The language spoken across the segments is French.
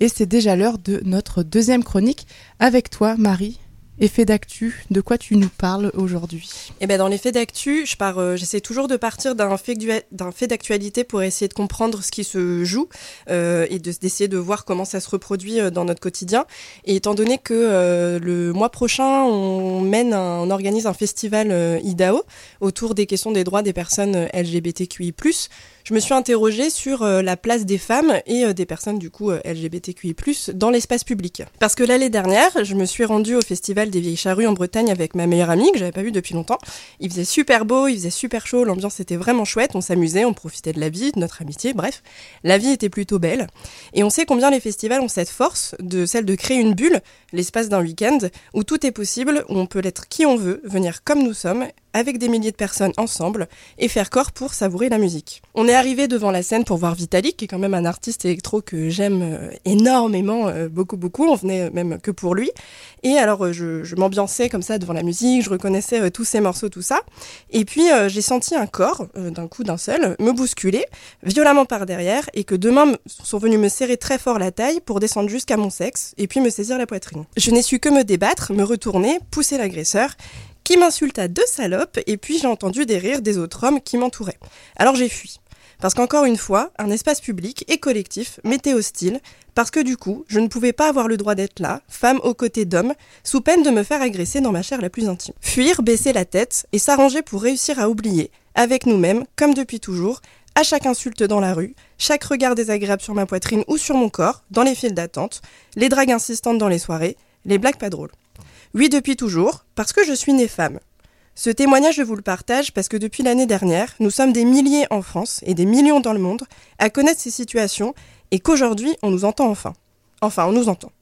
Et c'est déjà l'heure de notre deuxième chronique avec toi, Marie. Effet d'actu, de quoi tu nous parles aujourd'hui? Eh ben dans l'effet d'actu, euh, j'essaie toujours de partir d'un fait, d'actualité pour essayer de comprendre ce qui se joue euh, et d'essayer de, voir comment ça se reproduit euh, dans notre quotidien. Et étant donné que le mois prochain, on mène, on organise un festival IDAO autour des questions des droits des personnes LGBTQI+, je me suis interrogée sur euh, la place des femmes et euh, des personnes du coup euh, LGBTQI+ dans l'espace public. Parce que l'année dernière, je me suis rendue au festival des Vieilles Charrues en Bretagne avec ma meilleure amie que j'avais pas vue depuis longtemps. Il faisait super beau, il faisait super chaud, l'ambiance était vraiment chouette, on s'amusait, on profitait de la vie, de notre amitié, bref, la vie était plutôt belle. Et on sait combien les festivals ont cette force de celle de créer une bulle, l'espace d'un week-end où tout est possible, où on peut l'être qui on veut, venir comme nous sommes avec des milliers de personnes ensemble et faire corps pour savourer la musique. On est arrivé devant la scène pour voir Vitalik, qui est quand même un artiste électro que j'aime euh, énormément, euh, beaucoup, beaucoup. On venait même que pour lui. Et alors, euh, je, m'ambiançais comme ça devant la musique, je reconnaissais tous ces morceaux, tout ça. Et puis, j'ai senti un corps, d'un coup d'un seul, me bousculer violemment par derrière et que deux mains sont venues me serrer très fort la taille pour descendre jusqu'à mon sexe et puis me saisir la poitrine. Je n'ai su que me débattre, me retourner, pousser l'agresseur qui m'insulta de salope, et puis j'ai entendu des rires des autres hommes qui m'entouraient. Alors j'ai fui. Parce qu'encore une fois, un espace public et collectif m'était hostile, parce que du coup, je ne pouvais pas avoir le droit d'être là, femme aux côtés d'hommes, sous peine de me faire agresser dans ma chair la plus intime. Fuir, baisser la tête et s'arranger pour réussir à oublier, avec nous-mêmes, comme depuis toujours, à chaque insulte dans la rue, chaque regard désagréable sur ma poitrine ou sur mon corps, dans les files d'attente, les dragues insistantes dans les soirées, les blagues pas drôles. Oui, depuis toujours, parce que je suis née femme. Ce témoignage, je vous le partage parce que depuis l'année dernière, nous sommes des milliers en France et des millions dans le monde à connaître ces situations et qu'aujourd'hui, on nous entend enfin. Enfin, on nous entend.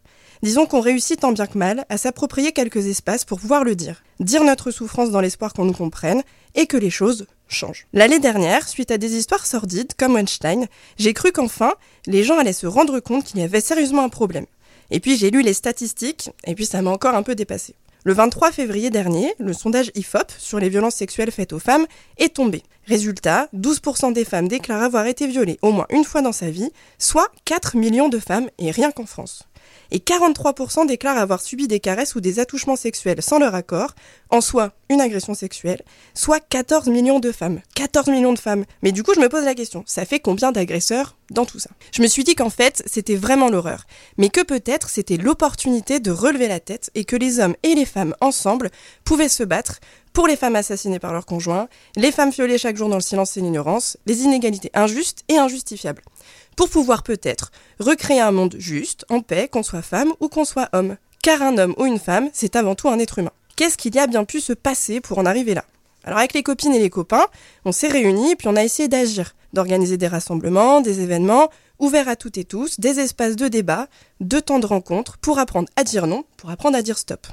Disons qu'on réussit tant bien que mal à s'approprier quelques espaces pour pouvoir le dire, dire notre souffrance dans l'espoir qu'on nous comprenne et que les choses changent. L'année dernière, suite à des histoires sordides comme Weinstein, j'ai cru qu'enfin, les gens allaient se rendre compte qu'il y avait sérieusement un problème. Et puis j'ai lu les statistiques, et puis ça m'a encore un peu dépassé. Le 23 février dernier, le sondage IFOP sur les violences sexuelles faites aux femmes est tombé. Résultat, 12% des femmes déclarent avoir été violées au moins une fois dans sa vie, soit 4 millions de femmes, et rien qu'en France et 43% déclarent avoir subi des caresses ou des attouchements sexuels sans leur accord, en soi une agression sexuelle, soit 14 millions de femmes. 14 millions de femmes. Mais du coup, je me pose la question, ça fait combien d'agresseurs dans tout ça? Je me suis dit qu'en fait, c'était vraiment l'horreur, mais que peut-être c'était l'opportunité de relever la tête et que les hommes et les femmes ensemble pouvaient se battre pour les femmes assassinées par leurs conjoints, les femmes violées chaque jour dans le silence et l'ignorance, les inégalités injustes et injustifiables pour pouvoir peut-être recréer un monde juste, en paix, qu'on soit femme ou qu'on soit homme. Car un homme ou une femme, c'est avant tout un être humain. Qu'est-ce qu'il y a bien pu se passer pour en arriver là? Alors avec les copines et les copains, on s'est réunis puis on a essayé d'agir, d'organiser des rassemblements, des événements, ouverts à toutes et tous, des espaces de débat, de temps de rencontre, pour apprendre à dire non, pour apprendre à dire stop.